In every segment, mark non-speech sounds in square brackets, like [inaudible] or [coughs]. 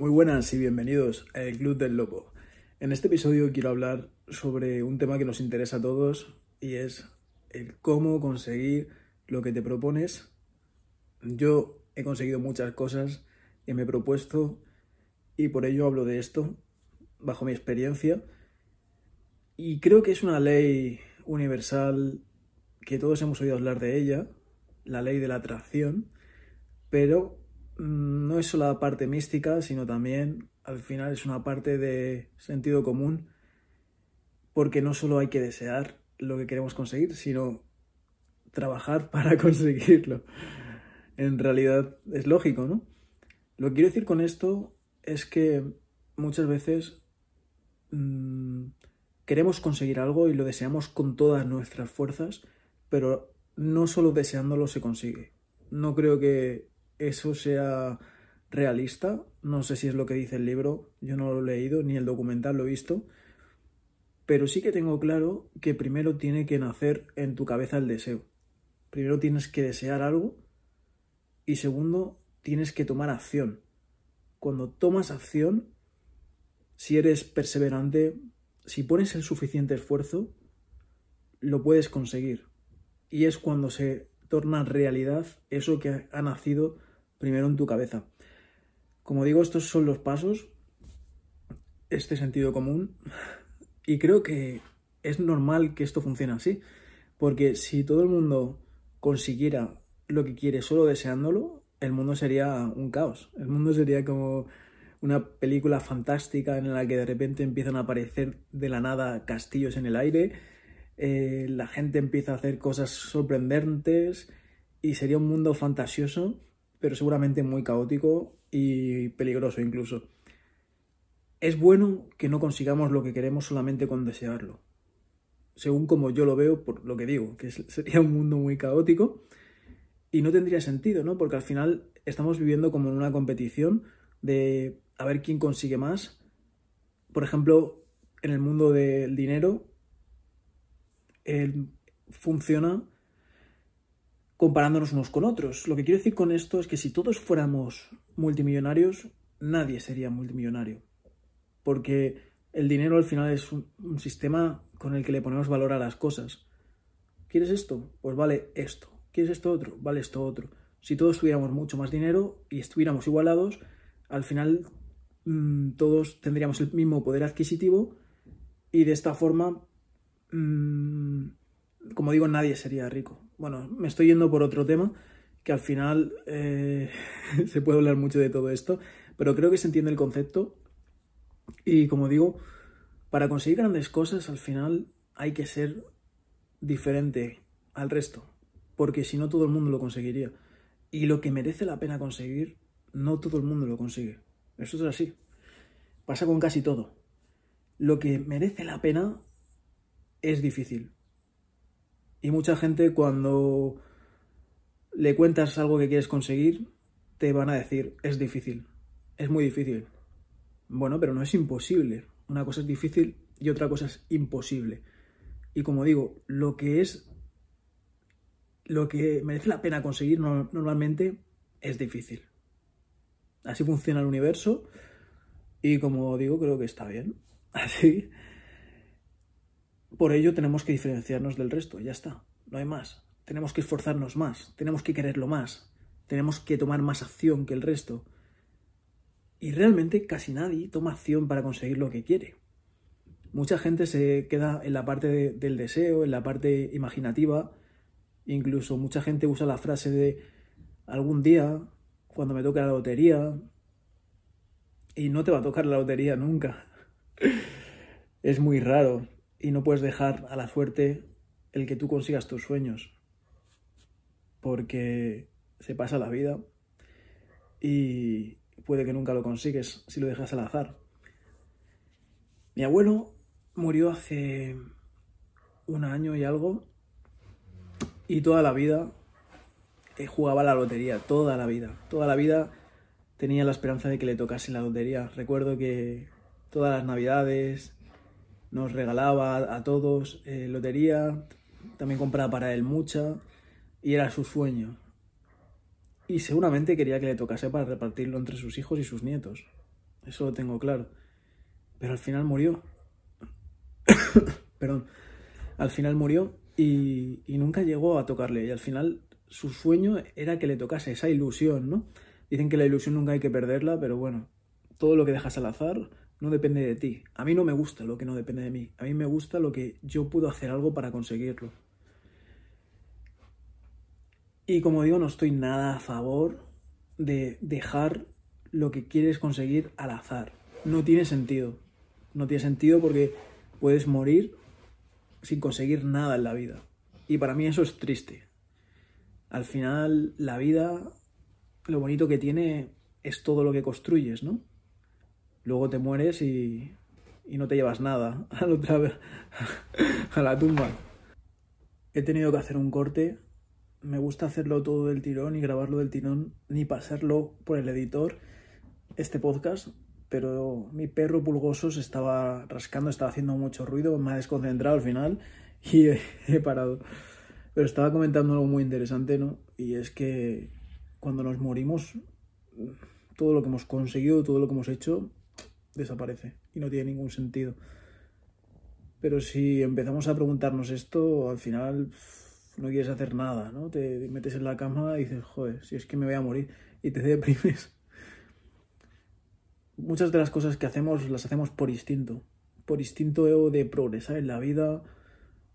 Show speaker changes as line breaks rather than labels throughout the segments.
Muy buenas y bienvenidos al Club del Lobo. En este episodio quiero hablar sobre un tema que nos interesa a todos y es el cómo conseguir lo que te propones. Yo he conseguido muchas cosas que me he propuesto y por ello hablo de esto bajo mi experiencia y creo que es una ley universal que todos hemos oído hablar de ella, la ley de la atracción, pero no es solo la parte mística, sino también al final es una parte de sentido común, porque no solo hay que desear lo que queremos conseguir, sino trabajar [laughs] para conseguirlo. En realidad es lógico, ¿no? Lo que quiero decir con esto es que muchas veces mmm, queremos conseguir algo y lo deseamos con todas nuestras fuerzas, pero no solo deseándolo se consigue. No creo que eso sea realista, no sé si es lo que dice el libro, yo no lo he leído, ni el documental lo he visto, pero sí que tengo claro que primero tiene que nacer en tu cabeza el deseo. Primero tienes que desear algo y segundo tienes que tomar acción. Cuando tomas acción, si eres perseverante, si pones el suficiente esfuerzo, lo puedes conseguir. Y es cuando se torna realidad eso que ha nacido primero en tu cabeza. Como digo, estos son los pasos, este sentido común, y creo que es normal que esto funcione así, porque si todo el mundo consiguiera lo que quiere solo deseándolo, el mundo sería un caos. El mundo sería como una película fantástica en la que de repente empiezan a aparecer de la nada castillos en el aire, eh, la gente empieza a hacer cosas sorprendentes y sería un mundo fantasioso, pero seguramente muy caótico y peligroso incluso. Es bueno que no consigamos lo que queremos solamente con desearlo. Según como yo lo veo, por lo que digo, que sería un mundo muy caótico y no tendría sentido, ¿no? Porque al final estamos viviendo como en una competición de a ver quién consigue más. Por ejemplo, en el mundo del dinero, funciona comparándonos unos con otros. Lo que quiero decir con esto es que si todos fuéramos multimillonarios, nadie sería multimillonario. Porque el dinero al final es un, sistema con el que le ponemos valor a las cosas. ¿Quieres esto? Pues vale esto. ¿Quieres esto otro? Vale esto otro. Si todos tuviéramos mucho más dinero y estuviéramos igualados, al final mmm, todos tendríamos el mismo poder adquisitivo y de esta forma, mmm, como digo, nadie sería rico. Bueno, me estoy yendo por otro tema, que al final eh, [laughs] se puede hablar mucho de todo esto, pero creo que se entiende el concepto y como digo, para conseguir grandes cosas al final hay que ser diferente al resto, porque si no todo el mundo lo conseguiría. Y lo que merece la pena conseguir no todo el mundo lo consigue. Eso es así. Pasa con casi todo. Lo que merece la pena es difícil. Y mucha gente cuando le cuentas algo que quieres conseguir, te van a decir, es difícil, es muy difícil. Bueno, pero no es imposible. Una cosa es difícil y otra cosa es imposible. Y como digo, lo que es, lo que merece la pena conseguir normalmente es difícil. Así funciona el universo y como digo, creo que está bien. [laughs] Así. Por ello tenemos que diferenciarnos del resto, ya está, no hay más. Tenemos que esforzarnos más, tenemos que quererlo más, tenemos que tomar más acción que el resto. Y realmente casi nadie toma acción para conseguir lo que quiere. Mucha gente se queda en la parte de, del deseo, en la parte imaginativa. Incluso mucha gente usa la frase de algún día cuando me toque la lotería. Y no te va a tocar la lotería nunca. [laughs] es muy raro. Y no puedes dejar a la suerte el que tú consigas tus sueños. Porque se pasa la vida y puede que nunca lo consigues si lo dejas al azar. Mi abuelo murió hace un año y algo y toda la vida jugaba la lotería toda la vida. Toda la vida tenía la esperanza de que le tocase la lotería. Recuerdo que todas las navidades nos regalaba a todos eh, lotería, también compraba para él mucha y era su sueño. Y seguramente quería que le tocase para repartirlo entre sus hijos y sus nietos. eso lo tengo claro. Pero al final murió. [coughs] Perdón. Al final murió y, y nunca llegó a tocarle. Y al final su sueño era que le tocase esa ilusión, ¿no? Dicen que la ilusión nunca hay que perderla, pero bueno, todo lo que dejas al azar no depende de ti. A mí no me gusta lo que no depende de mí. A mí me gusta lo que yo puedo hacer algo para conseguirlo. Y como digo, no estoy nada a favor de dejar lo que quieres conseguir al azar. No tiene sentido. No tiene sentido porque puedes morir sin conseguir nada en la vida. Y para mí eso es triste. Al final, la vida, lo bonito que tiene es todo lo que construyes, ¿no? Luego te mueres y, y no te llevas nada [laughs] a la, otra, a la tumba. He tenido que hacer un corte. Me gusta hacerlo todo del tirón y grabarlo del tirón, ni pasarlo por el editor, este podcast, pero mi perro pulgoso se estaba rascando, estaba haciendo mucho ruido, me ha desconcentrado al final [laughs] y he, parado. Pero estaba comentando algo muy interesante, ¿no? Y es que cuando nos morimos, todo lo que hemos conseguido, todo lo que hemos hecho, desaparece y no tiene ningún sentido. Pero si empezamos a preguntarnos esto, al final no quieres hacer nada, ¿no? Te metes en la cama y dices, joder, si es que me voy a morir y te [laughs] deprimes. Muchas de las cosas que hacemos las hacemos por instinto, por instinto de progresar en la vida,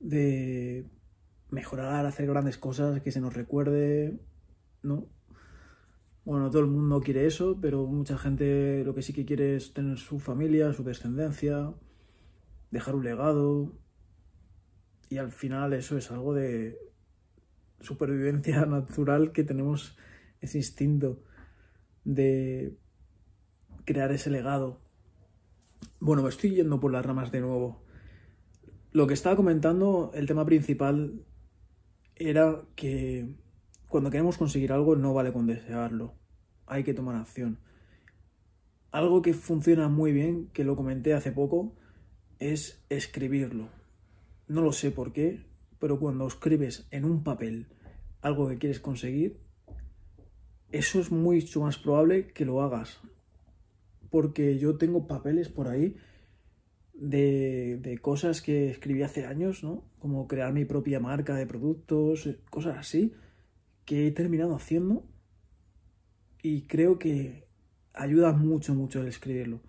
de mejorar, hacer grandes cosas, que se nos recuerde, ¿no? Bueno, todo el mundo quiere eso, pero mucha gente lo que sí que quiere es tener su familia, su descendencia, dejar un legado. Y al final eso es algo de supervivencia [laughs] natural que tenemos ese instinto de crear ese legado. Bueno, me estoy yendo por las ramas de nuevo. Lo que estaba comentando, el tema principal era que cuando queremos conseguir algo no vale con desearlo, hay que tomar acción. Algo que funciona muy bien, que lo comenté hace poco, es escribirlo. No lo sé por qué, pero cuando escribes en un papel algo que quieres conseguir, eso es mucho más probable que lo hagas. Porque yo tengo papeles por ahí de, cosas que escribí hace años, ¿no? Como crear mi propia marca de productos, cosas así que he terminado haciendo y creo que ayuda mucho, mucho el escribirlo.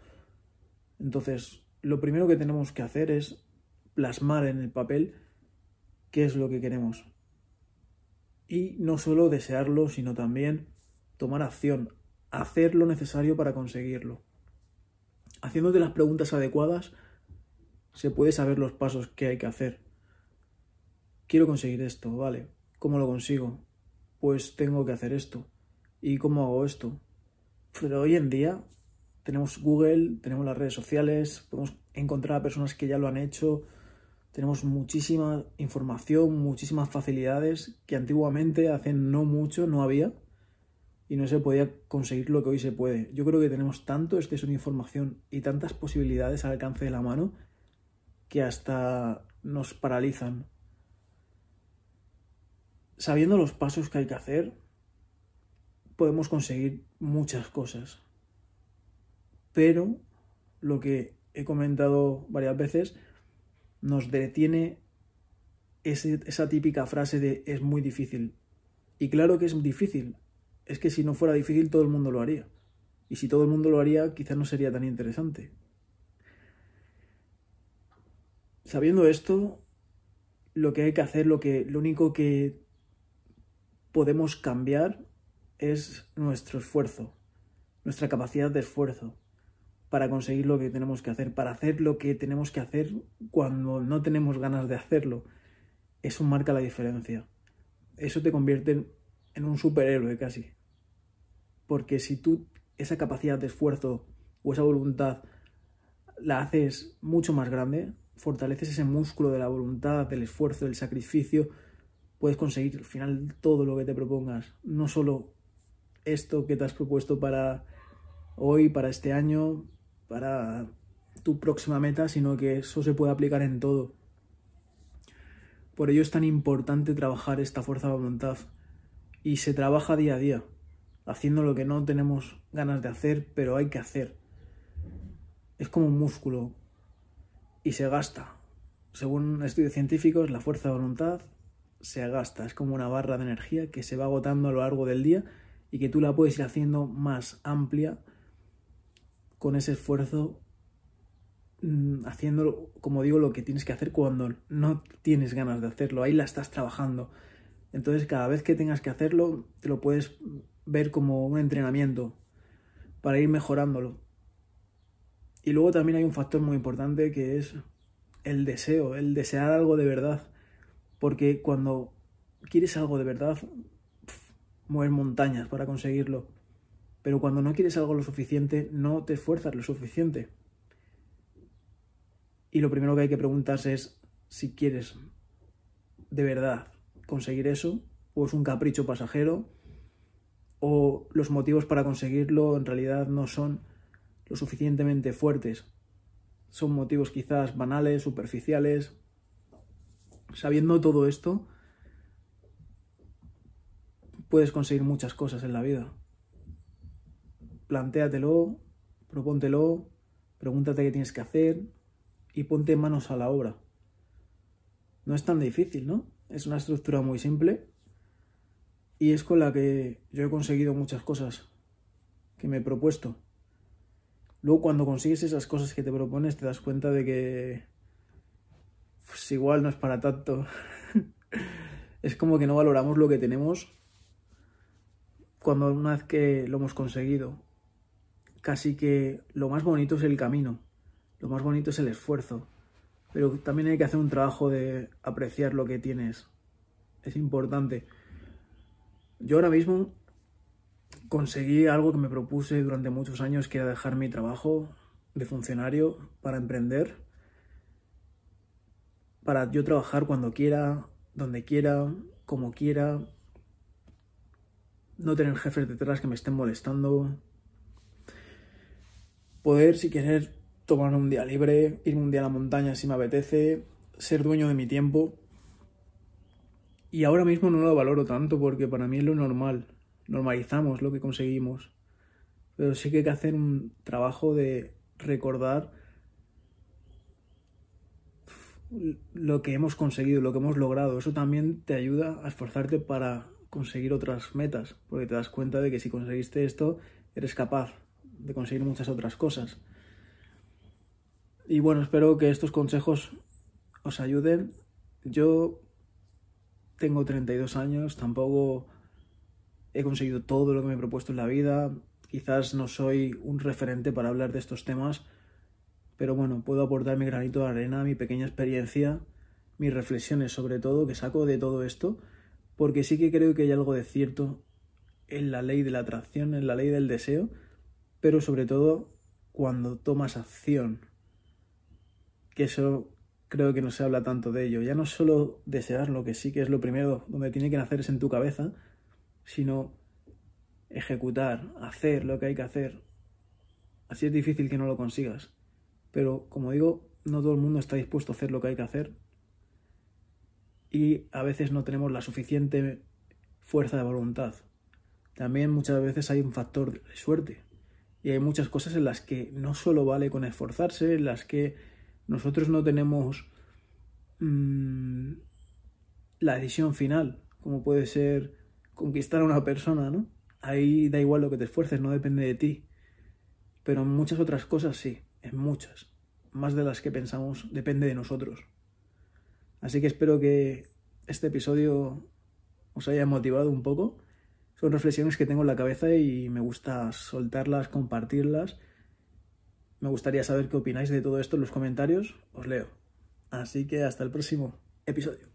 Entonces, lo primero que tenemos que hacer es plasmar en el papel qué es lo que queremos. Y no solo desearlo, sino también tomar acción, hacer lo necesario para conseguirlo. Haciéndote las preguntas adecuadas, se puede saber los pasos que hay que hacer. Quiero conseguir esto, vale. ¿Cómo lo consigo? Pues tengo que hacer esto. ¿Y cómo hago esto? Pero hoy en día tenemos Google, tenemos las redes sociales, podemos encontrar a personas que ya lo han hecho, tenemos muchísima información, muchísimas facilidades que antiguamente, hace no mucho, no había y no se podía conseguir lo que hoy se puede. Yo creo que tenemos tanto exceso de información y tantas posibilidades al alcance de la mano que hasta nos paralizan sabiendo los pasos que hay que hacer, podemos conseguir muchas cosas. Pero lo que he comentado varias veces nos detiene esa típica frase de es muy difícil. Y claro que es difícil. Es que si no fuera difícil todo el mundo lo haría. Y si todo el mundo lo haría quizás no sería tan interesante. Sabiendo esto, lo que hay que hacer, lo que lo único que podemos cambiar es nuestro esfuerzo, nuestra capacidad de esfuerzo para conseguir lo que tenemos que hacer, para hacer lo que tenemos que hacer cuando no tenemos ganas de hacerlo. Eso marca la diferencia. Eso te convierte en un superhéroe casi. Porque si tú esa capacidad de esfuerzo o esa voluntad la haces mucho más grande, fortaleces ese músculo de la voluntad, del esfuerzo, del sacrificio, puedes conseguir al final todo lo que te propongas, no solo esto que te has propuesto para hoy, para este año, para tu próxima meta, sino que eso se puede aplicar en todo. Por ello es tan importante trabajar esta fuerza de voluntad y se trabaja día a día, haciendo lo que no tenemos ganas de hacer, pero hay que hacer. es como un músculo y se gasta. Según estudios científicos, la fuerza de voluntad se gasta. Es como una barra de energía que se va agotando a lo largo del día y que tú la puedes ir haciendo más amplia con ese esfuerzo, mm, haciendo, como digo, lo que tienes que hacer cuando no tienes ganas de hacerlo. Ahí la estás trabajando. Entonces, cada vez que tengas que hacerlo, te lo puedes ver como un entrenamiento para ir mejorándolo. Y luego también hay un factor muy importante que es el deseo, el desear algo de verdad. Porque cuando quieres algo de verdad, mueves montañas para conseguirlo. Pero cuando no quieres algo lo suficiente, no te esfuerzas lo suficiente. Y lo primero que hay que preguntarse es si quieres de verdad conseguir eso, o es un capricho pasajero, o los motivos para conseguirlo en realidad no son lo suficientemente fuertes. Son motivos quizás banales, superficiales. Sabiendo todo esto, puedes conseguir muchas cosas en la vida. Plantéatelo, propóntelo, pregúntate qué tienes que hacer y ponte manos a la obra. No es tan difícil, ¿no? Es una estructura muy simple y es con la que yo he conseguido muchas cosas que me he propuesto. Luego cuando consigues esas cosas que te propones te das cuenta de que pues igual no es para tanto. [laughs] es como que no valoramos lo que tenemos cuando una vez que lo hemos conseguido. Casi que lo más bonito es el camino, lo más bonito es el esfuerzo, pero también hay que hacer un trabajo de apreciar lo que tienes. Es importante. Yo ahora mismo conseguí algo que me propuse durante muchos años, que era dejar mi trabajo de funcionario para emprender, para yo trabajar cuando quiera, donde quiera, como quiera, no tener jefes detrás que me estén molestando, poder, si querer, tomar un día libre, irme un día a la montaña si me apetece, ser dueño de mi tiempo. Y ahora mismo no lo valoro tanto porque para mí es lo normal. Normalizamos lo que conseguimos. Pero sí que hay que hacer un trabajo de recordar lo que hemos conseguido, lo que hemos logrado. Eso también te ayuda a esforzarte para conseguir otras metas, porque te das cuenta de que si conseguiste esto, eres capaz de conseguir muchas otras cosas. Y bueno, espero que estos consejos os ayuden. Yo tengo 32 años, tampoco he conseguido todo lo que me he propuesto en la vida. Quizás no soy un referente para hablar de estos temas, pero bueno, puedo aportar mi granito de arena, mi pequeña experiencia, mis reflexiones sobre todo que saco de todo esto porque sí que creo que hay algo de cierto en la ley de la atracción, en la ley del deseo, pero sobre todo cuando tomas acción, que eso creo que no se habla tanto de ello. Ya no solo desear lo que sí que es lo primero donde tiene que nacer es en tu cabeza, sino ejecutar, hacer lo que hay que hacer. Así es difícil que no lo consigas. Pero como digo, no todo el mundo está dispuesto a hacer lo que hay que hacer y a veces no tenemos la suficiente fuerza de voluntad. También muchas veces hay un factor de suerte y hay muchas cosas en las que no solo vale con esforzarse, en las que nosotros no tenemos mmm, la decisión final, como puede ser conquistar a una persona, ¿no? Ahí da igual lo que te esfuerces, no depende de ti. Pero en muchas otras cosas sí, en muchas. Más de las que pensamos depende de nosotros. Así que espero que este episodio os haya motivado un poco. Son reflexiones que tengo en la cabeza y me gusta soltarlas, compartirlas. Me gustaría saber qué opináis de todo esto en los comentarios. Os leo. Así que hasta el próximo episodio.